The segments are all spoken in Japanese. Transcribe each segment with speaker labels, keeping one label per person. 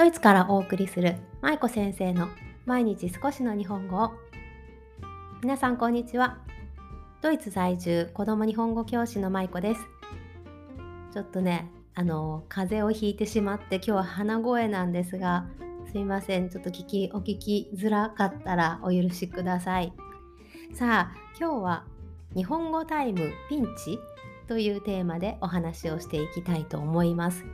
Speaker 1: ドイツからお送りする舞子先生の毎日少しの日本語を。皆さんこんにちは。ドイツ在住子供日本語教師の舞子です。ちょっとねあの風邪をひいてしまって今日は鼻声なんですがすいません。ちょっと聞きお聞きづらかったらお許しください。さあ今日は日本語タイムピンチというテーマでお話をしていきたいと思います。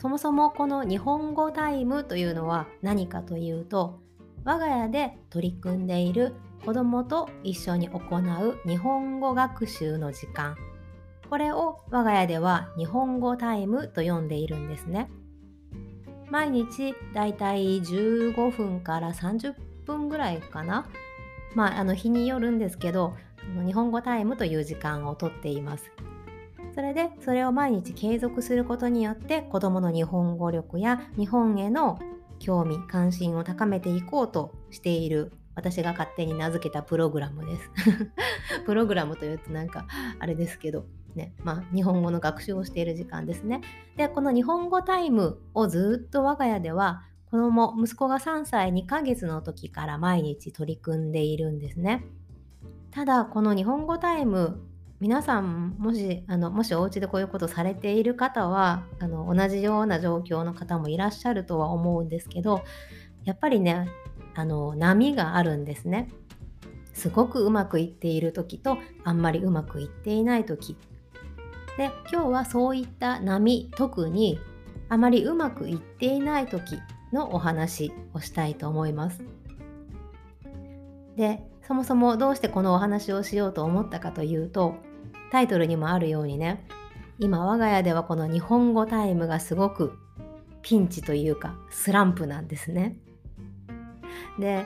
Speaker 1: そもそもこの日本語タイムというのは何かというと我が家で取り組んでいる子どもと一緒に行う日本語学習の時間。これを我が家では日本語タイムと呼んでいるんですね。毎日だいたい15分から30分ぐらいかな。まああの日によるんですけど日本語タイムという時間をとっています。それでそれを毎日継続することによって子どもの日本語力や日本への興味関心を高めていこうとしている私が勝手に名付けたプログラムです。プログラムというとなんかあれですけどねまあ日本語の学習をしている時間ですね。でこの日本語タイムをずっと我が家では子供息子が3歳2ヶ月の時から毎日取り組んでいるんですね。ただこの日本語タイム皆さんもしあのもしお家でこういうことされている方はあの同じような状況の方もいらっしゃるとは思うんですけどやっぱりねあの波があるんですね。すごくうまくいっている時とあんまりうまくいっていない時で今日はそういった波特にあまりうまくいっていない時のお話をしたいと思います。でそもそもどうしてこのお話をしようと思ったかというとタイトルにもあるようにね今我が家ではこの日本語タイムがすごくピンチというかスランプなんですね。で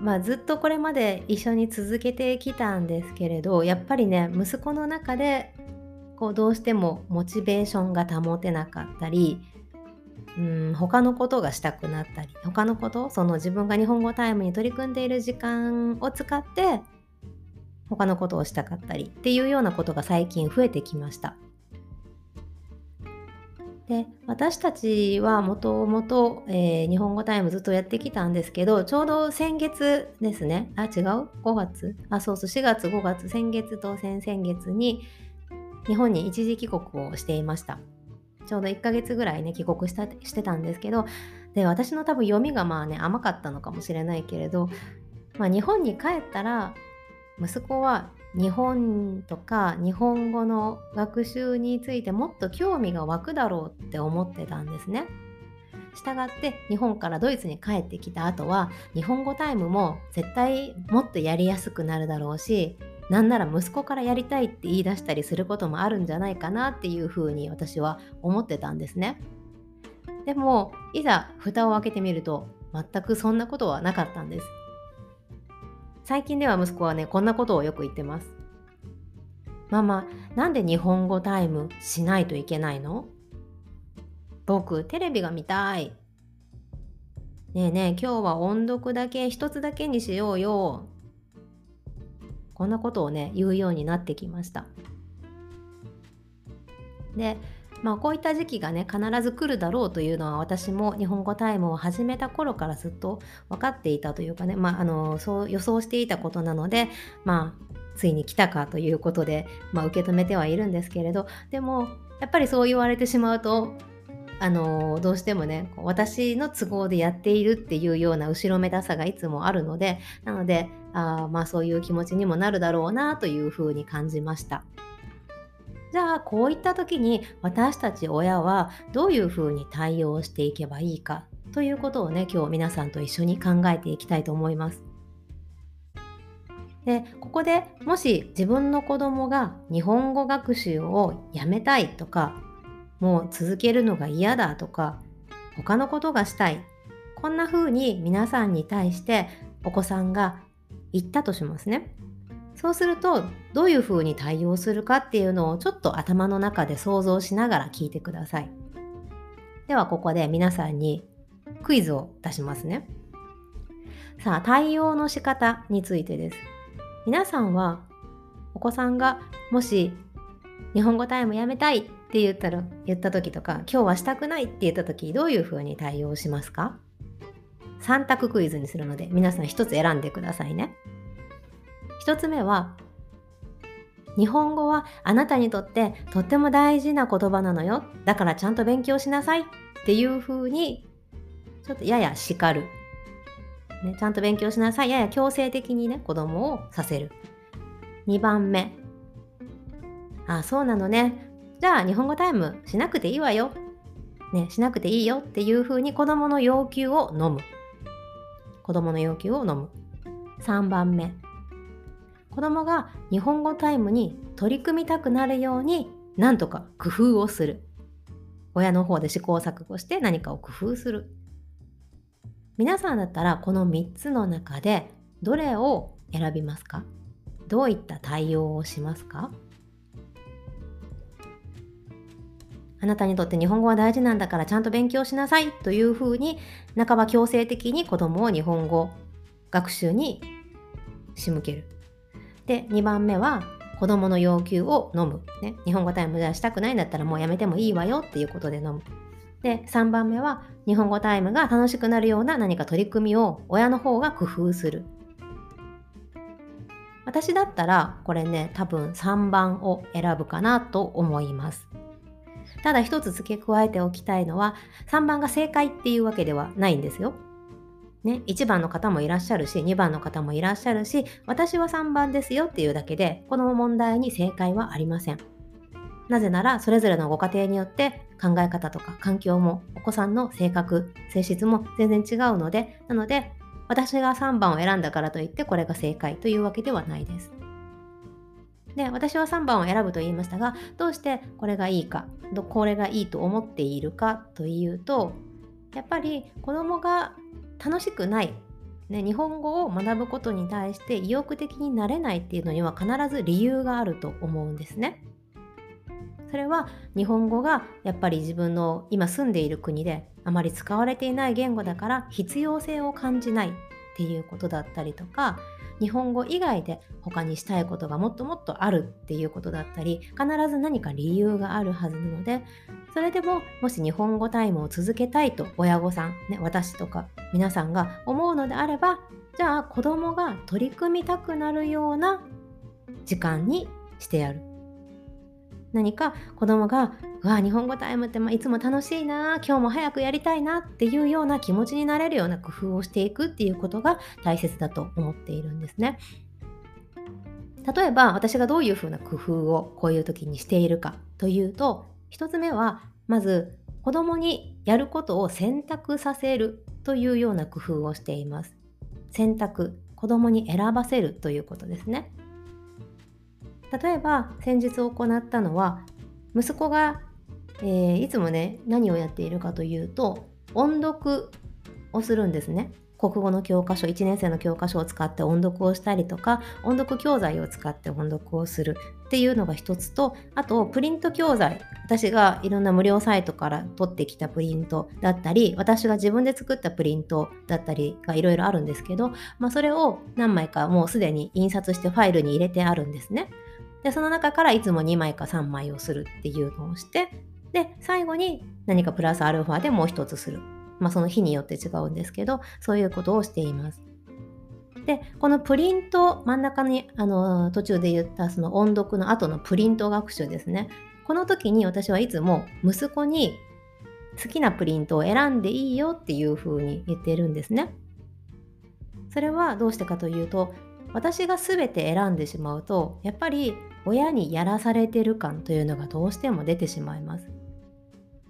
Speaker 1: まあずっとこれまで一緒に続けてきたんですけれどやっぱりね息子の中でこうどうしてもモチベーションが保てなかったりうん他のことがしたくなったり他のことその自分が日本語タイムに取り組んでいる時間を使って他のことをしたかったりっていうようなことが最近増えてきました。で私たちはもともと日本語タイムずっとやってきたんですけどちょうど先月ですね。あ違う？5月？あそうそう4月5月。先月と先々月に日本に一時帰国をしていました。ちょうど1ヶ月ぐらいね帰国したしてたんですけどで私の多分読みがまあね甘かったのかもしれないけれど、まあ、日本に帰ったら息子は日本とか日本語の学習についてもっと興味が湧くだろうって思ってたんですね。したがって日本からドイツに帰ってきた後は日本語タイムも絶対もっとやりやすくなるだろうしなんなら息子からやりたいって言い出したりすることもあるんじゃないかなっていうふうに私は思ってたんですね。でもいざ蓋を開けてみると全くそんなことはなかったんです。最近では息子はねこんなことをよく言ってます。ママなんで日本語タイムしないといけないの？僕テレビが見たい。ねえねえ今日は音読だけ一つだけにしようよ。こんなことをね言うようになってきました。でまあこういった時期がね必ず来るだろうというのは私も日本語タイムを始めた頃からずっと分かっていたというかね、まあ、あのそう予想していたことなのでまあついに来たかということで、まあ、受け止めてはいるんですけれどでもやっぱりそう言われてしまうとあのどうしてもね私の都合でやっているっていうような後ろめたさがいつもあるのでなのであまあそういう気持ちにもなるだろうなというふうに感じました。じゃあこういった時に私たち親はどういうふうに対応していけばいいかということをね今日皆さんと一緒に考えていきたいと思います。でここでもし自分の子供が日本語学習をやめたいとかもう続けるのが嫌だとか他のことがしたいこんな風に皆さんに対してお子さんが言ったとしますね。そうするとどういうふうに対応するかっていうのをちょっと頭の中で想像しながら聞いてください。ではここで皆さんにクイズを出しますね。さあ対応の仕方についてです。皆さんはお子さんがもし日本語タイムやめたいって言ったら言った時とか今日はしたくないって言った時どういうふうに対応しますか？3択クイズにするので皆さん1つ選んでくださいね1つ目は日本語はあなたにとってとっても大事な言葉なのよだからちゃんと勉強しなさいっていうふうにちょっとやや叱る、ね、ちゃんと勉強しなさいやや強制的にね子供をさせる2番目あそうなのねじゃあ日本語タイムしなくていいわよ。ね、しなくていいよっていうふうに子供の要求を飲む。子供の要求を飲む。3番目。子供が日本語タイムに取り組みたくなるように何とか工夫をする。親の方で試行錯誤して何かを工夫する。皆さんだったらこの3つの中でどれを選びますか？どういった対応をしますか？あなたにとって日本語は大事なんだからちゃんと勉強しなさいというふうに半ば強制的に子供を日本語学習に仕向ける。で2番目は子供の要求を飲む、ね、日本語タイムじゃしたくないんだったらもうやめてもいいわよっていうことで飲む。で3番目は日本語タイムが楽しくなるような何か取り組みを親の方が工夫する。私だったらこれね多分3番を選ぶかなと思います。ただ一つ付け加えておきたいのは3番が正解っていうわけではないんですよ。ね、1番の方もいらっしゃるし2番の方もいらっしゃるし私は3番ですよっていうだけでこの問題に正解はありません。なぜならそれぞれのご家庭によって考え方とか環境もお子さんの性格性質も全然違うのでなので私が3番を選んだからといってこれが正解というわけではないです。で私は3番を選ぶと言いましたがどうしてこれがいいかこれがいいと思っているかというとやっぱり子供が楽しくない、ね、日本語を学ぶことに対して意欲的になれないっていうのには必ず理由があると思うんですね。それは日本語がやっぱり自分の今住んでいる国であまり使われていない言語だから必要性を感じないっていうことだったりとか日本語以外で他にしたいことがもっともっとあるっていうことだったり必ず何か理由があるはずなのでそれでももし日本語タイムを続けたいと親御さん、ね、私とか皆さんが思うのであればじゃあ子供が取り組みたくなるような時間にしてやる。何か子供が「うわ日本語タイムっていつも楽しいな今日も早くやりたいな」っていうような気持ちになれるような工夫をしていくっていうことが大切だと思っているんですね。例えば私がどういうふうな工夫をこういう時にしているかというと1つ目はまず子供にやることを選択させるというような工夫をしています。選択子供に選ばせるということですね。例えば先日行ったのは息子が、えー、いつもね何をやっているかというと音読をするんですね。国語の教科書1年生の教科書を使って音読をしたりとか音読教材を使って音読をするっていうのが一つとあとプリント教材私がいろんな無料サイトから取ってきたプリントだったり私が自分で作ったプリントだったりがいろいろあるんですけど、まあ、それを何枚かもうすでに印刷してファイルに入れてあるんですね。でその中からいつも2枚か3枚をするっていうのをしてで最後に何かプラスアルファでもう一つする。まあその日によって違うんですけどそういうことをしています。でこのプリント真ん中にあの途中で言ったその音読の後のプリント学習ですね。この時に私はいつも息子に好きなプリントを選んでいいよっていうふうに言ってるんですね。それはどうしてかというと私が全て選んでしまうとやっぱり親にやらされてる感というのがどうしても出てしまいます。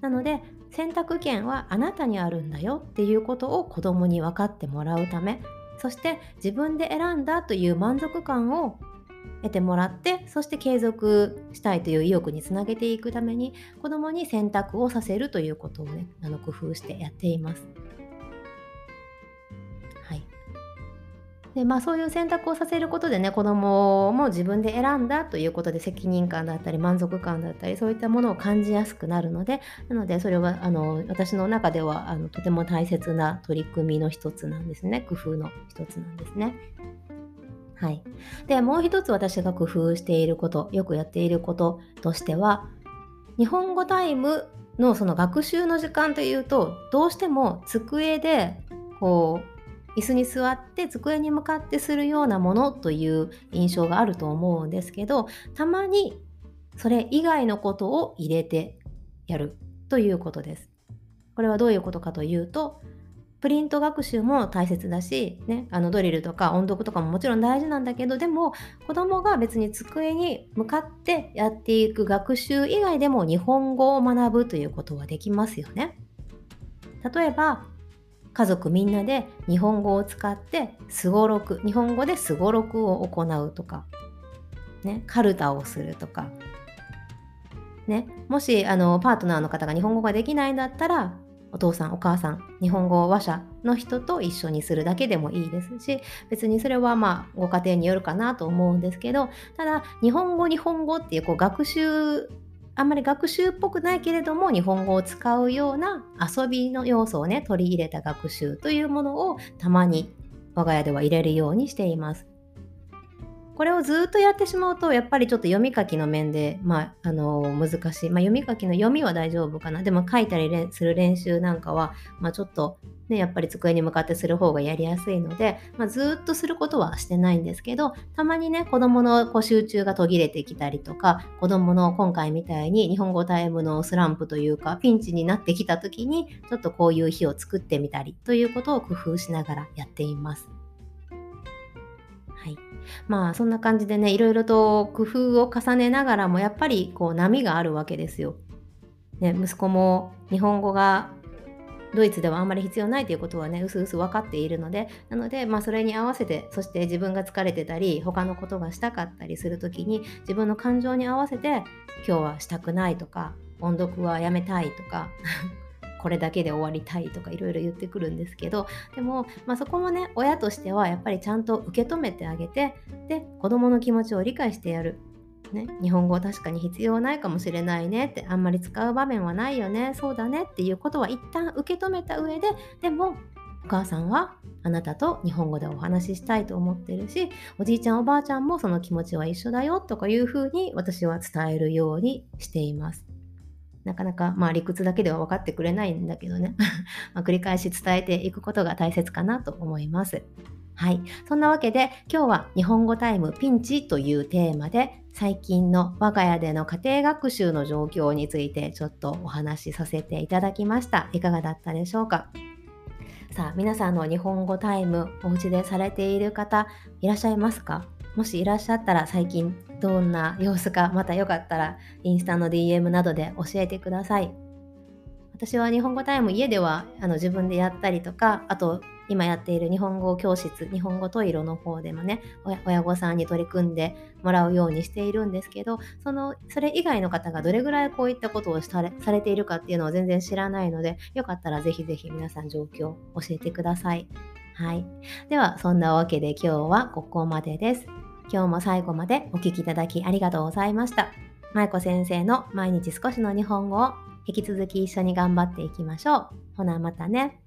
Speaker 1: なので選択権はあなたにあるんだよっていうことを子供に分かってもらうためそして自分で選んだという満足感を得てもらってそして継続したいという意欲につなげていくために子供に選択をさせるということをねあの工夫してやっています。でまあ、そういう選択をさせることでね子供も自分で選んだということで責任感だったり満足感だったりそういったものを感じやすくなるのでなのでそれはあの私の中ではあのとても大切な取り組みの一つなんですね工夫の一つなんですね。はい、でもう一つ私が工夫していることよくやっていることとしては日本語タイムのその学習の時間というとどうしても机でこう椅子に座って机に向かってするようなものという印象があると思うんですけどたまにそれ以外のことを入れてやるということです。これはどういうことかというとプリント学習も大切だし、ね、あのドリルとか音読とかももちろん大事なんだけどでも子供が別に机に向かってやっていく学習以外でも日本語を学ぶということはできますよね。例えば家族みんなで日本語を使ってすごろく日本語ですごろくを行うとか、ね、カルタをするとか、ね、もしあのパートナーの方が日本語ができないんだったらお父さんお母さん日本語話者の人と一緒にするだけでもいいですし別にそれはまあご家庭によるかなと思うんですけどただ日本語日本語っていうこう学習あんまり学習っぽくないけれども日本語を使うような遊びの要素をね取り入れた学習というものをたまに我が家では入れるようにしています。これをずっとやってしまうとやっぱりちょっと読み書きの面で、まあ、あの難しい、まあ、読み書きの読みは大丈夫かなでも書いたりする練習なんかは、まあ、ちょっとね、やっぱり机に向かってする方がやりやすいので、まあ、ずっとすることはしてないんですけどたまにね子どものこう集中が途切れてきたりとか子どもの今回みたいに日本語タイムのスランプというかピンチになってきた時にちょっとこういう日を作ってみたりということを工夫しながらやっています。はい、まあそんな感じでねいろいろと工夫を重ねながらもやっぱりこう波があるわけですよ。ね、息子も日本語がドイツではあんまり必要ないということはねうすうす分かっているのでなので、まあ、それに合わせてそして自分が疲れてたり他のことがしたかったりする時に自分の感情に合わせて今日はしたくないとか音読はやめたいとかこれだけで終わりたいとかいろいろ言ってくるんですけどでも、まあ、そこもね親としてはやっぱりちゃんと受け止めてあげてで子どもの気持ちを理解してやる。ね、日本語確かに必要ないかもしれないねってあんまり使う場面はないよねそうだねっていうことは一旦受け止めた上ででもお母さんはあなたと日本語でお話ししたいと思ってるしおじいちゃんおばあちゃんもその気持ちは一緒だよとかいうふうに私は伝えるようにしています。なかなか、まあ、理屈だけでは分かってくれないんだけどね ま繰り返し伝えていくことが大切かなと思います。はい。そんなわけで今日は日本語タイムピンチというテーマで最近の我が家での家庭学習の状況についてちょっとお話しさせていただきました。いかがだったでしょうか？さあ皆さんの日本語タイムお家でされている方いらっしゃいますか？もしいらっしゃったら最近どんな様子かまたよかったらインスタの DM などで教えてください。私は日本語タイム家ではあの自分でやったりとかあと今やっている日本語教室日本語トイロの方でもね親御さんに取り組んでもらうようにしているんですけどそのそれ以外の方がどれぐらいこういったことをされされているかっていうのを全然知らないのでよかったらぜひぜひ皆さん状況を教えてください。はい、ではそんなわけで今日はここまでです。今日も最後までお聴きいただきありがとうございました。舞子先生の毎日少しの日本語を引き続き一緒に頑張っていきましょう。ほなまたね。